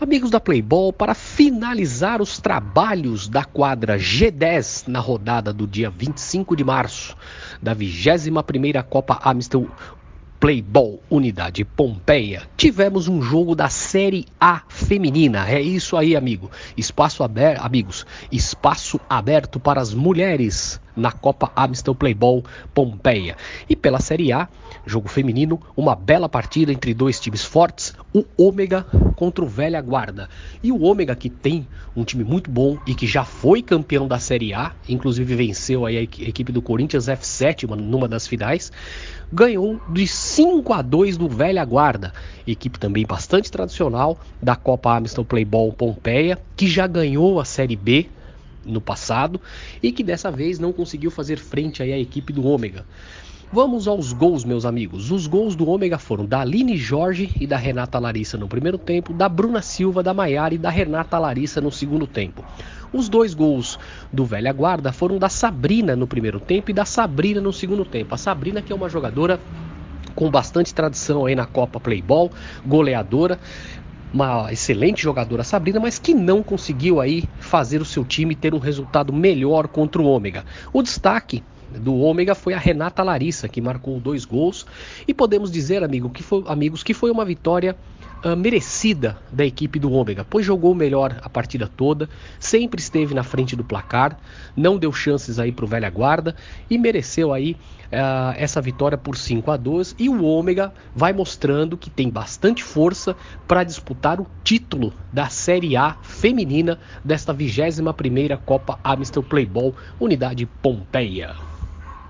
Amigos da Playball, para finalizar os trabalhos da quadra G10 na rodada do dia 25 de março da 21ª Copa Amistel Playball Unidade Pompeia, tivemos um jogo da Série A feminina. É isso aí, amigo. Espaço aberto, amigos, espaço aberto para as mulheres na Copa Amstel Playball Pompeia. E pela Série A, jogo feminino, uma bela partida entre dois times fortes, o Ômega contra o Velha Guarda. E o Ômega que tem um time muito bom e que já foi campeão da Série A, inclusive venceu a equipe do Corinthians F7 numa das finais, ganhou de 5 a 2 do Velha Guarda, equipe também bastante tradicional da Copa Amstel Playball Pompeia, que já ganhou a Série B no passado e que dessa vez não conseguiu fazer frente à equipe do Ômega. Vamos aos gols, meus amigos. Os gols do Ômega foram da Aline Jorge e da Renata Larissa no primeiro tempo, da Bruna Silva, da Maiara e da Renata Larissa no segundo tempo. Os dois gols do Velha Guarda foram da Sabrina no primeiro tempo e da Sabrina no segundo tempo. A Sabrina que é uma jogadora com bastante tradição aí na Copa Playball, goleadora, uma excelente jogadora Sabrina, mas que não conseguiu aí fazer o seu time ter um resultado melhor contra o Ômega. O destaque do Ômega foi a Renata Larissa, que marcou dois gols. E podemos dizer, amigo, que foi, amigos, que foi uma vitória uh, merecida da equipe do Ômega, pois jogou melhor a partida toda, sempre esteve na frente do placar, não deu chances aí para o Velha Guarda e mereceu aí uh, essa vitória por 5 a 2 e o Ômega vai mostrando que tem bastante força para disputar o título da Série A feminina desta 21ª Copa Amstel Playball Unidade Pompeia.